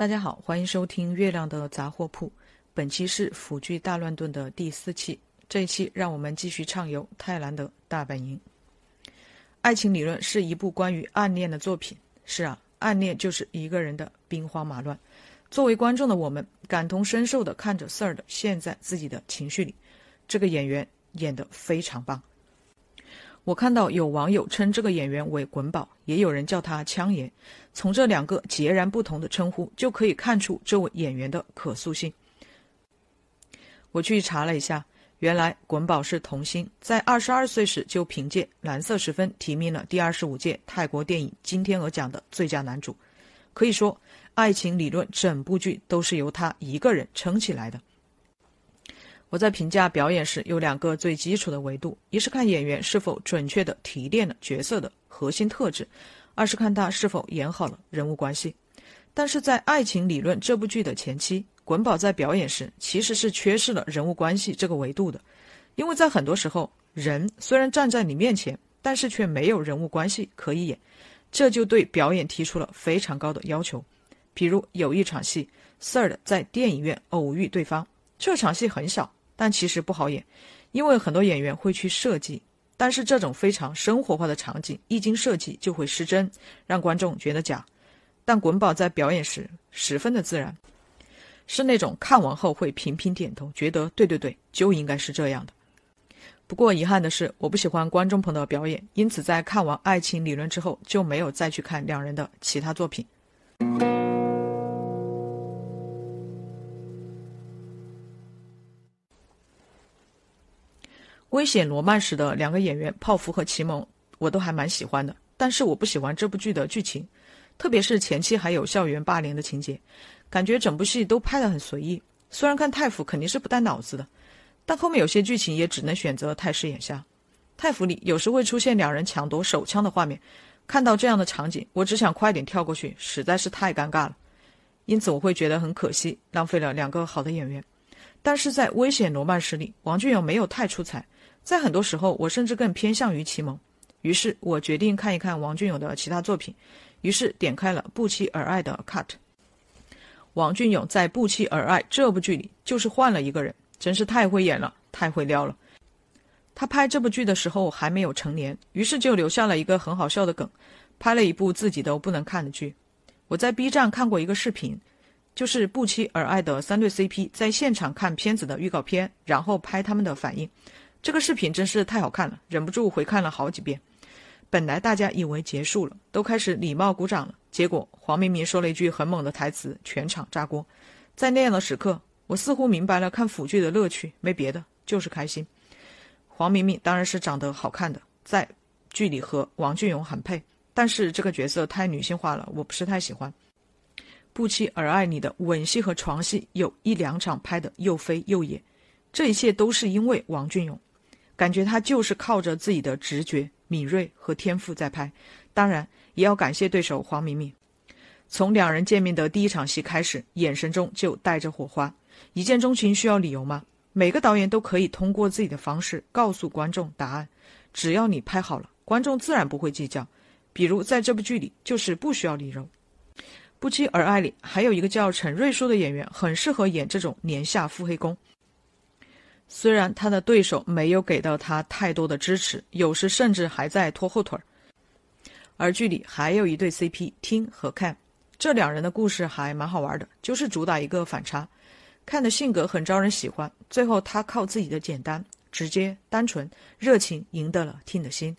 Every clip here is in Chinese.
大家好，欢迎收听月亮的杂货铺。本期是腐剧大乱炖的第四期。这一期让我们继续畅游泰兰德大本营。爱情理论是一部关于暗恋的作品。是啊，暗恋就是一个人的兵荒马乱。作为观众的我们，感同身受的看着 Sir 的陷在自己的情绪里。这个演员演得非常棒。我看到有网友称这个演员为“滚宝”，也有人叫他“枪爷”。从这两个截然不同的称呼，就可以看出这位演员的可塑性。我去查了一下，原来滚宝是童星，在二十二岁时就凭借《蓝色时分》提名了第二十五届泰国电影金天鹅奖的最佳男主。可以说，《爱情理论》整部剧都是由他一个人撑起来的。我在评价表演时有两个最基础的维度：一是看演员是否准确地提炼了角色的核心特质；二是看他是否演好了人物关系。但是在《爱情理论》这部剧的前期，滚宝在表演时其实是缺失了人物关系这个维度的，因为在很多时候，人虽然站在你面前，但是却没有人物关系可以演，这就对表演提出了非常高的要求。比如有一场戏，Sir 在电影院偶遇对方，这场戏很小。但其实不好演，因为很多演员会去设计，但是这种非常生活化的场景一经设计就会失真，让观众觉得假。但滚宝在表演时十分的自然，是那种看完后会频频点头，觉得对对对，就应该是这样的。不过遗憾的是，我不喜欢观众朋友的表演，因此在看完《爱情理论》之后就没有再去看两人的其他作品。危险罗曼史的两个演员泡芙和奇蒙，我都还蛮喜欢的。但是我不喜欢这部剧的剧情，特别是前期还有校园霸凌的情节，感觉整部戏都拍得很随意。虽然看太府肯定是不带脑子的，但后面有些剧情也只能选择太师眼下。太府里有时会出现两人抢夺手枪的画面，看到这样的场景，我只想快点跳过去，实在是太尴尬了。因此我会觉得很可惜，浪费了两个好的演员。但是在危险罗曼史里，王俊勇没有太出彩。在很多时候，我甚至更偏向于奇蒙，于是我决定看一看王俊勇的其他作品，于是点开了《不期而爱》的 cut。王俊勇在《不期而爱》这部剧里就是换了一个人，真是太会演了，太会撩了。他拍这部剧的时候还没有成年，于是就留下了一个很好笑的梗，拍了一部自己都不能看的剧。我在 B 站看过一个视频，就是《不期而爱》的三对 CP 在现场看片子的预告片，然后拍他们的反应。这个视频真是太好看了，忍不住回看了好几遍。本来大家以为结束了，都开始礼貌鼓掌了，结果黄明明说了一句很猛的台词，全场炸锅。在那样的时刻，我似乎明白了看腐剧的乐趣，没别的，就是开心。黄明明当然是长得好看的，在剧里和王俊勇很配，但是这个角色太女性化了，我不是太喜欢。不期而爱你的吻戏和床戏有一两场拍的又飞又野，这一切都是因为王俊勇。感觉他就是靠着自己的直觉、敏锐和天赋在拍，当然也要感谢对手黄明明。从两人见面的第一场戏开始，眼神中就带着火花。一见钟情需要理由吗？每个导演都可以通过自己的方式告诉观众答案。只要你拍好了，观众自然不会计较。比如在这部剧里，就是不需要理由。不期而爱里还有一个叫陈瑞书的演员，很适合演这种年下腹黑攻。虽然他的对手没有给到他太多的支持，有时甚至还在拖后腿儿。而剧里还有一对 CP 听和看，这两人的故事还蛮好玩的，就是主打一个反差。看的性格很招人喜欢，最后他靠自己的简单、直接、单纯、热情赢得了听的心。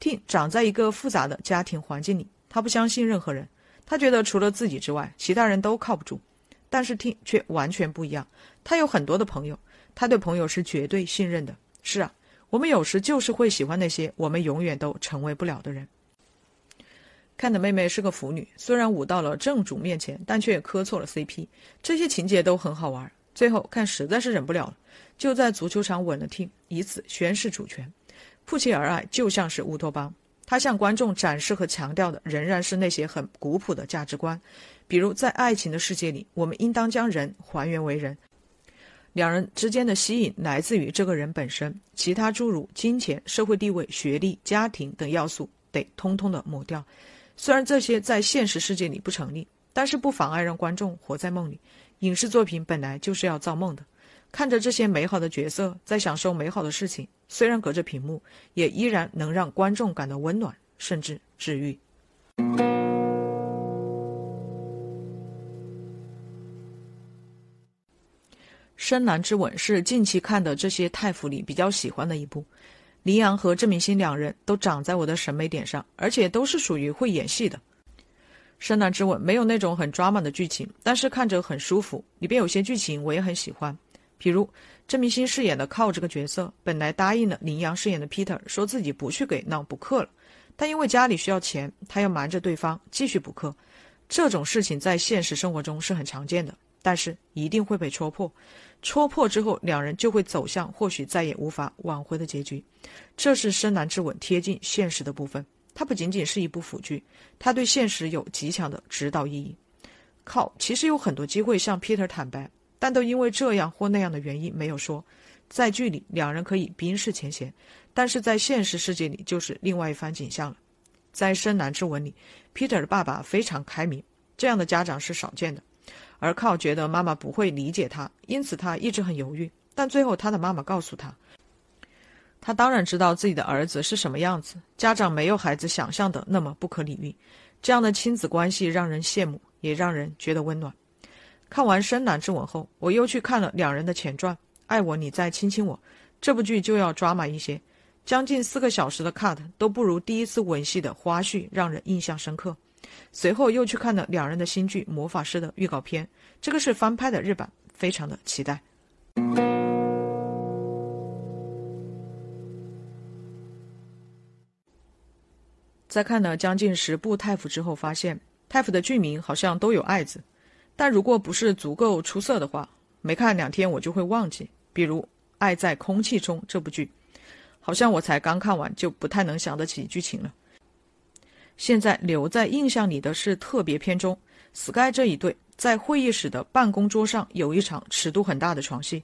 听长在一个复杂的家庭环境里，他不相信任何人，他觉得除了自己之外，其他人都靠不住。但是听却完全不一样，他有很多的朋友。他对朋友是绝对信任的。是啊，我们有时就是会喜欢那些我们永远都成为不了的人。看的妹妹是个腐女，虽然舞到了正主面前，但却磕错了 CP，这些情节都很好玩。最后看实在是忍不了了，就在足球场吻了 T，以此宣示主权。不期而爱就像是乌托邦，他向观众展示和强调的仍然是那些很古朴的价值观，比如在爱情的世界里，我们应当将人还原为人。两人之间的吸引来自于这个人本身，其他诸如金钱、社会地位、学历、家庭等要素得通通的抹掉。虽然这些在现实世界里不成立，但是不妨碍让观众活在梦里。影视作品本来就是要造梦的，看着这些美好的角色在享受美好的事情，虽然隔着屏幕，也依然能让观众感到温暖，甚至治愈。《深蓝之吻》是近期看的这些太傅里比较喜欢的一部。林阳和郑明星两人都长在我的审美点上，而且都是属于会演戏的。《深蓝之吻》没有那种很 drama 的剧情，但是看着很舒服。里边有些剧情我也很喜欢，比如郑明星饰演的靠这个角色，本来答应了林阳饰演的 Peter，说自己不去给闹补课了，但因为家里需要钱，他要瞒着对方继续补课。这种事情在现实生活中是很常见的，但是一定会被戳破。戳破之后，两人就会走向或许再也无法挽回的结局。这是《深蓝之吻》贴近现实的部分。它不仅仅是一部腐剧，它对现实有极强的指导意义。靠，其实有很多机会向 Peter 坦白，但都因为这样或那样的原因没有说。在剧里，两人可以冰释前嫌，但是在现实世界里就是另外一番景象了。在《深蓝之吻》里，Peter 的爸爸非常开明，这样的家长是少见的。而靠觉得妈妈不会理解他，因此他一直很犹豫。但最后，他的妈妈告诉他，他当然知道自己的儿子是什么样子。家长没有孩子想象的那么不可理喻。这样的亲子关系让人羡慕，也让人觉得温暖。看完《深蓝之吻》后，我又去看了两人的前传《爱我你再亲亲我》。这部剧就要抓马一些，将近四个小时的 cut 都不如第一次吻戏的花絮让人印象深刻。随后又去看了两人的新剧《魔法师》的预告片，这个是翻拍的日版，非常的期待。在看了将近十部太傅之后，发现太傅的剧名好像都有“爱”字，但如果不是足够出色的话，没看两天我就会忘记。比如《爱在空气中》这部剧，好像我才刚看完就不太能想得起剧情了。现在留在印象里的是特别篇中，Sky 这一对在会议室的办公桌上有一场尺度很大的床戏。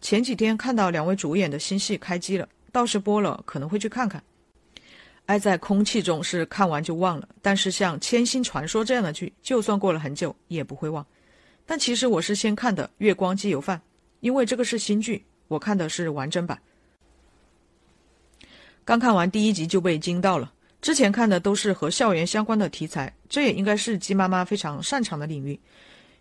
前几天看到两位主演的新戏开机了，倒是播了，可能会去看看。爱在空气中是看完就忘了，但是像《千星传说》这样的剧，就算过了很久也不会忘。但其实我是先看的《月光机油饭》，因为这个是新剧，我看的是完整版。刚看完第一集就被惊到了。之前看的都是和校园相关的题材，这也应该是鸡妈妈非常擅长的领域。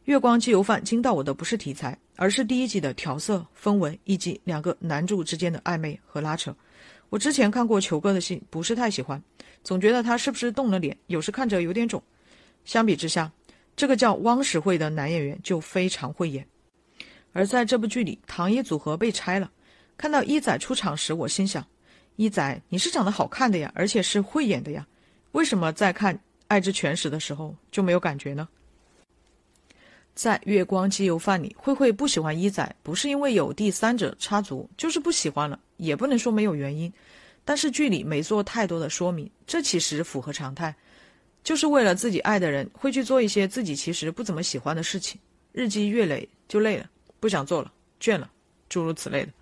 月光机油饭惊到我的不是题材，而是第一集的调色氛围以及两个男主之间的暧昧和拉扯。我之前看过球哥的戏，不是太喜欢，总觉得他是不是动了脸，有时看着有点肿。相比之下，这个叫汪时慧的男演员就非常会演。而在这部剧里，唐一组合被拆了，看到一仔出场时，我心想。一仔，你是长得好看的呀，而且是会演的呀，为什么在看《爱之全食》的时候就没有感觉呢？在《月光机油饭》里，慧慧不喜欢一仔，不是因为有第三者插足，就是不喜欢了，也不能说没有原因。但是剧里没做太多的说明，这其实符合常态，就是为了自己爱的人，会去做一些自己其实不怎么喜欢的事情，日积月累就累了，不想做了，倦了，诸如此类的。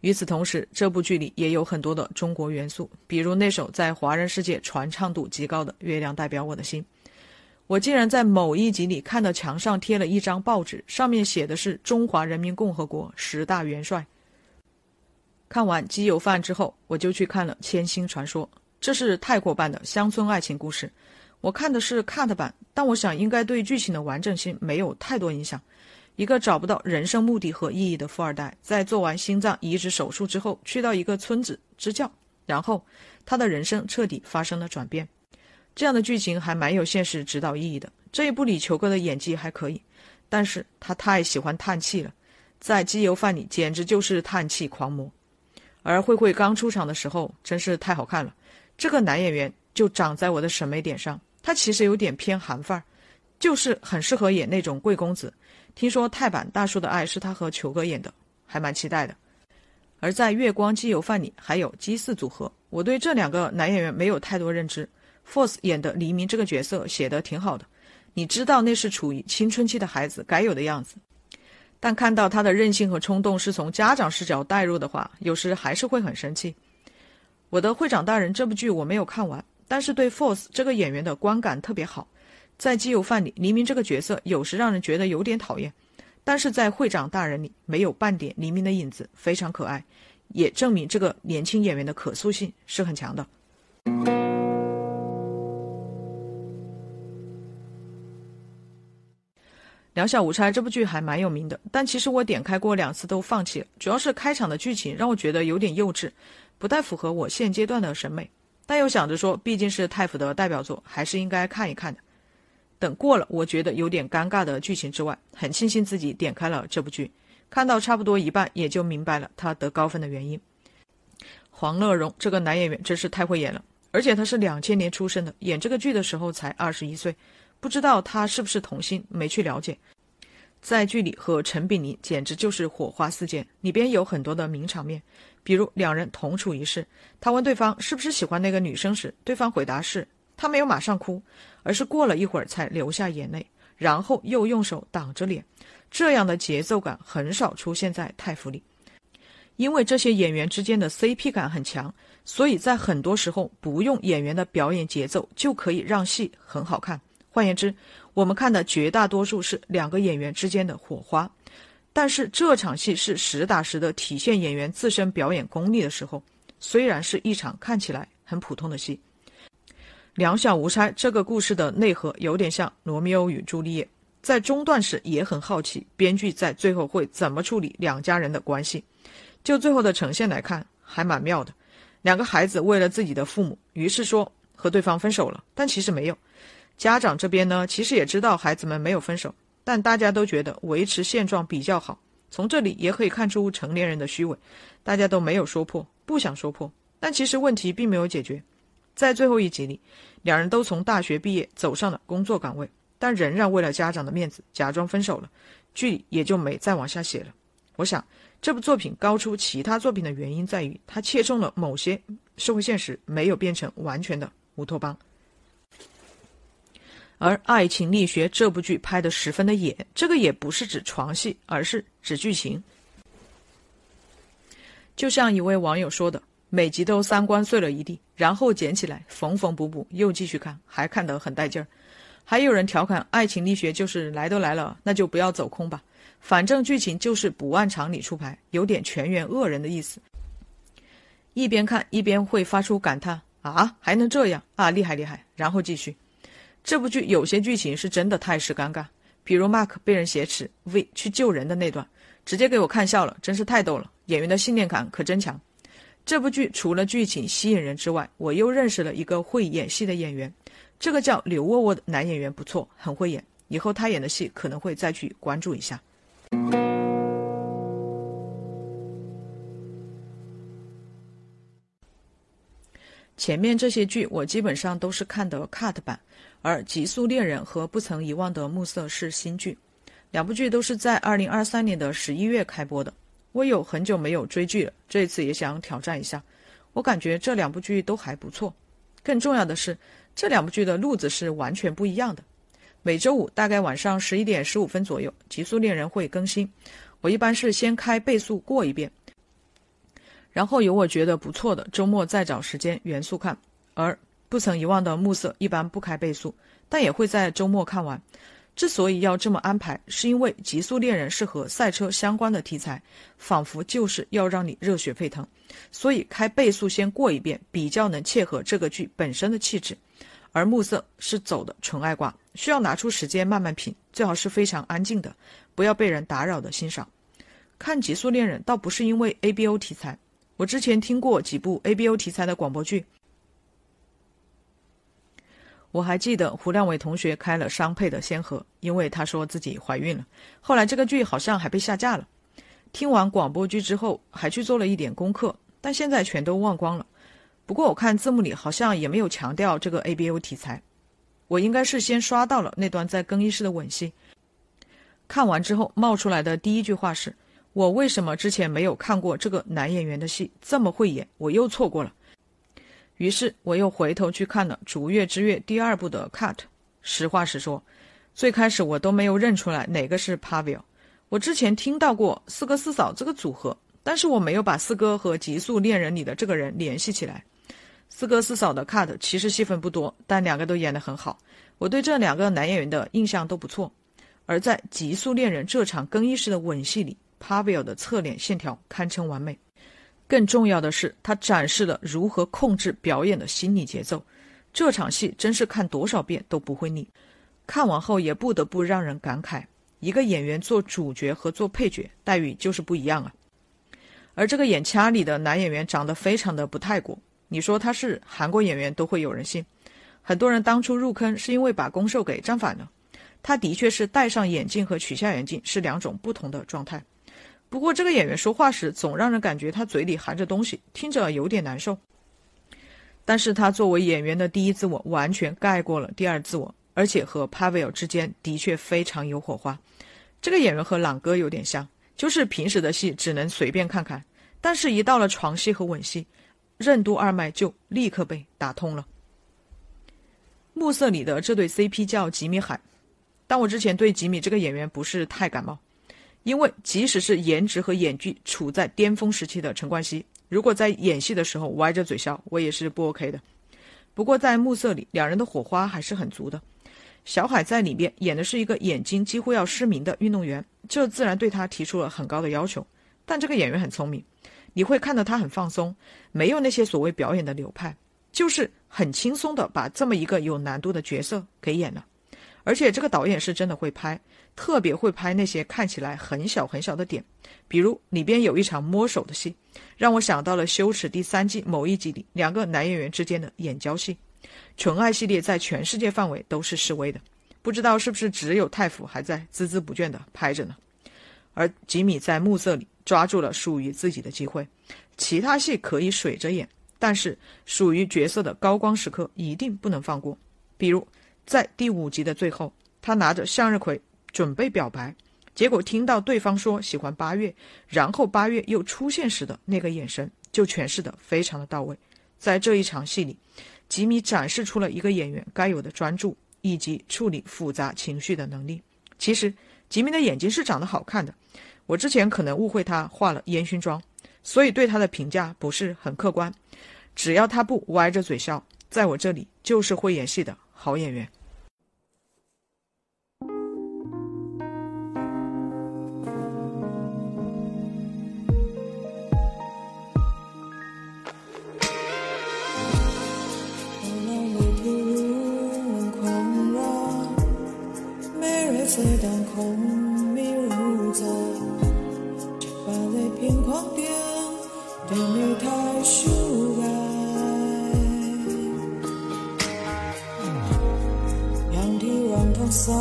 与此同时，这部剧里也有很多的中国元素，比如那首在华人世界传唱度极高的《月亮代表我的心》。我竟然在某一集里看到墙上贴了一张报纸，上面写的是中华人民共和国十大元帅。看完《鸡油饭》之后，我就去看了《千星传说》，这是泰国版的乡村爱情故事。我看的是 cut 版，但我想应该对剧情的完整性没有太多影响。一个找不到人生目的和意义的富二代，在做完心脏移植手术之后，去到一个村子支教，然后他的人生彻底发生了转变。这样的剧情还蛮有现实指导意义的。这一部里球哥的演技还可以，但是他太喜欢叹气了，在机油饭里简直就是叹气狂魔。而慧慧刚出场的时候真是太好看了，这个男演员就长在我的审美点上，他其实有点偏韩范儿，就是很适合演那种贵公子。听说泰版《大叔的爱》是他和球哥演的，还蛮期待的。而在《月光机油饭》里还有鸡四组合，我对这两个男演员没有太多认知。Force 演的黎明这个角色写的挺好的，你知道那是处于青春期的孩子该有的样子，但看到他的任性和冲动是从家长视角带入的话，有时还是会很生气。我的会长大人这部剧我没有看完，但是对 Force 这个演员的观感特别好。在《基友饭》里，黎明这个角色有时让人觉得有点讨厌，但是在会长大人里没有半点黎明的影子，非常可爱，也证明这个年轻演员的可塑性是很强的。两小无猜这部剧还蛮有名的，但其实我点开过两次都放弃了，主要是开场的剧情让我觉得有点幼稚，不太符合我现阶段的审美。但又想着说，毕竟是太府的代表作，还是应该看一看的。等过了我觉得有点尴尬的剧情之外，很庆幸自己点开了这部剧，看到差不多一半也就明白了他得高分的原因。黄乐荣这个男演员真是太会演了，而且他是两千年出生的，演这个剧的时候才二十一岁。不知道他是不是童星，没去了解。在剧里和陈炳林简直就是火花四溅，里边有很多的名场面，比如两人同处一室，他问对方是不是喜欢那个女生时，对方回答是，他没有马上哭，而是过了一会儿才流下眼泪，然后又用手挡着脸，这样的节奏感很少出现在太府里。因为这些演员之间的 CP 感很强，所以在很多时候不用演员的表演节奏就可以让戏很好看。换言之，我们看的绝大多数是两个演员之间的火花，但是这场戏是实打实的体现演员自身表演功力的时候，虽然是一场看起来很普通的戏。两小无猜这个故事的内核有点像《罗密欧与朱丽叶》，在中段时也很好奇编剧在最后会怎么处理两家人的关系。就最后的呈现来看，还蛮妙的。两个孩子为了自己的父母，于是说和对方分手了，但其实没有。家长这边呢，其实也知道孩子们没有分手，但大家都觉得维持现状比较好。从这里也可以看出成年人的虚伪，大家都没有说破，不想说破。但其实问题并没有解决。在最后一集里，两人都从大学毕业，走上了工作岗位，但仍然为了家长的面子假装分手了，剧里也就没再往下写了。我想这部作品高出其他作品的原因在于，它切中了某些社会现实，没有变成完全的乌托邦。而《爱情力学》这部剧拍得十分的野，这个也不是指床戏，而是指剧情。就像一位网友说的：“每集都三观碎了一地，然后捡起来缝缝补补，又继续看，还看得很带劲儿。”还有人调侃《爱情力学》就是来都来了，那就不要走空吧，反正剧情就是不按常理出牌，有点全员恶人的意思。一边看一边会发出感叹：“啊，还能这样啊，厉害厉害！”然后继续。这部剧有些剧情是真的太是尴尬，比如 Mark 被人挟持，V 去救人的那段，直接给我看笑了，真是太逗了。演员的信念感可真强。这部剧除了剧情吸引人之外，我又认识了一个会演戏的演员，这个叫刘沃沃的男演员不错，很会演，以后他演的戏可能会再去关注一下。前面这些剧我基本上都是看的 cut 版，而《极速恋人》和《不曾遗忘的暮色》是新剧，两部剧都是在二零二三年的十一月开播的。我有很久没有追剧了，这一次也想挑战一下。我感觉这两部剧都还不错，更重要的是这两部剧的路子是完全不一样的。每周五大概晚上十一点十五分左右，《极速恋人》会更新，我一般是先开倍速过一遍。然后有我觉得不错的，周末再找时间元素看。而不曾遗忘的暮色一般不开倍速，但也会在周末看完。之所以要这么安排，是因为《极速恋人》是和赛车相关的题材，仿佛就是要让你热血沸腾，所以开倍速先过一遍，比较能切合这个剧本身的气质。而暮色是走的纯爱挂，需要拿出时间慢慢品，最好是非常安静的，不要被人打扰的欣赏。看《极速恋人》倒不是因为 ABO 题材。我之前听过几部 ABO 题材的广播剧，我还记得胡亮伟同学开了商配的先河，因为他说自己怀孕了。后来这个剧好像还被下架了。听完广播剧之后，还去做了一点功课，但现在全都忘光了。不过我看字幕里好像也没有强调这个 ABO 题材，我应该是先刷到了那段在更衣室的吻戏。看完之后冒出来的第一句话是。我为什么之前没有看过这个男演员的戏？这么会演，我又错过了。于是我又回头去看了《逐月之月》第二部的 cut。实话实说，最开始我都没有认出来哪个是 Pavel。我之前听到过四哥四嫂这个组合，但是我没有把四哥和《极速恋人》里的这个人联系起来。四哥四嫂的 cut 其实戏份不多，但两个都演得很好。我对这两个男演员的印象都不错。而在《极速恋人》这场更衣室的吻戏里，Pavel 的侧脸线条堪称完美。更重要的是，他展示了如何控制表演的心理节奏。这场戏真是看多少遍都不会腻，看完后也不得不让人感慨：一个演员做主角和做配角待遇就是不一样啊。而这个演掐里的男演员长得非常的不泰国，你说他是韩国演员都会有人信。很多人当初入坑是因为把攻受给站反了。他的确是戴上眼镜和取下眼镜是两种不同的状态。不过这个演员说话时总让人感觉他嘴里含着东西，听着有点难受。但是他作为演员的第一自我完全盖过了第二自我，而且和 Pavel 之间的确非常有火花。这个演员和朗哥有点像，就是平时的戏只能随便看看，但是一到了床戏和吻戏，任督二脉就立刻被打通了。暮色里的这对 CP 叫吉米海。但我之前对吉米这个演员不是太感冒，因为即使是颜值和演技处在巅峰时期的陈冠希，如果在演戏的时候歪着嘴笑，我也是不 OK 的。不过在《暮色》里，两人的火花还是很足的。小海在里面演的是一个眼睛几乎要失明的运动员，这自然对他提出了很高的要求。但这个演员很聪明，你会看到他很放松，没有那些所谓表演的流派，就是很轻松的把这么一个有难度的角色给演了。而且这个导演是真的会拍，特别会拍那些看起来很小很小的点，比如里边有一场摸手的戏，让我想到了《羞耻》第三季某一集里两个男演员之间的眼交戏。纯爱系列在全世界范围都是示威的，不知道是不是只有太府还在孜孜不倦地拍着呢？而吉米在暮色里抓住了属于自己的机会，其他戏可以水着演，但是属于角色的高光时刻一定不能放过，比如。在第五集的最后，他拿着向日葵准备表白，结果听到对方说喜欢八月，然后八月又出现时的那个眼神就诠释的非常的到位。在这一场戏里，吉米展示出了一个演员该有的专注以及处理复杂情绪的能力。其实，吉米的眼睛是长得好看的，我之前可能误会他化了烟熏妆，所以对他的评价不是很客观。只要他不歪着嘴笑，在我这里就是会演戏的好演员。空迷如在，只把泪偏狂点，对你太疏改。仰天望通桑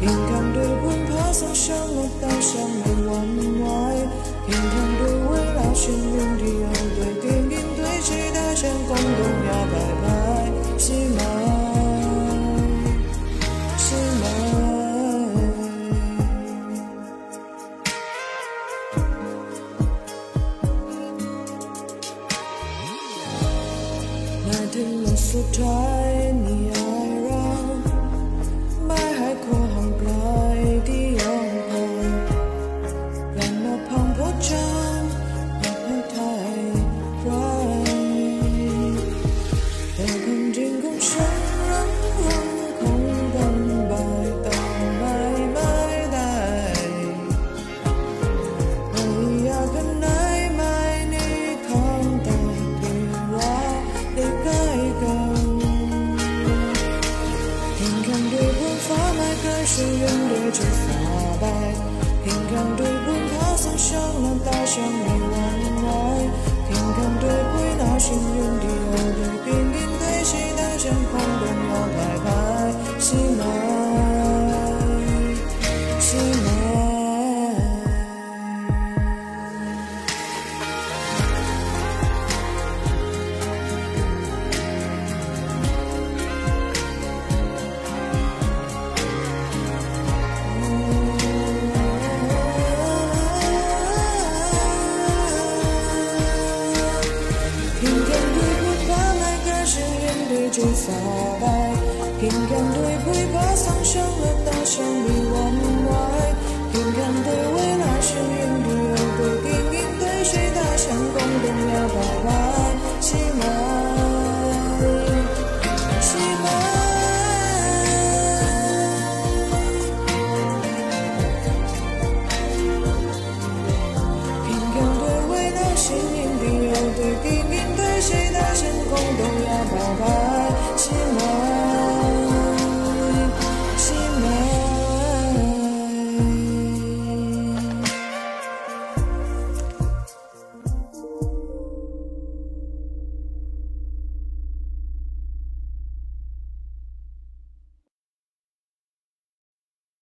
坚强对半爬上沙漠带上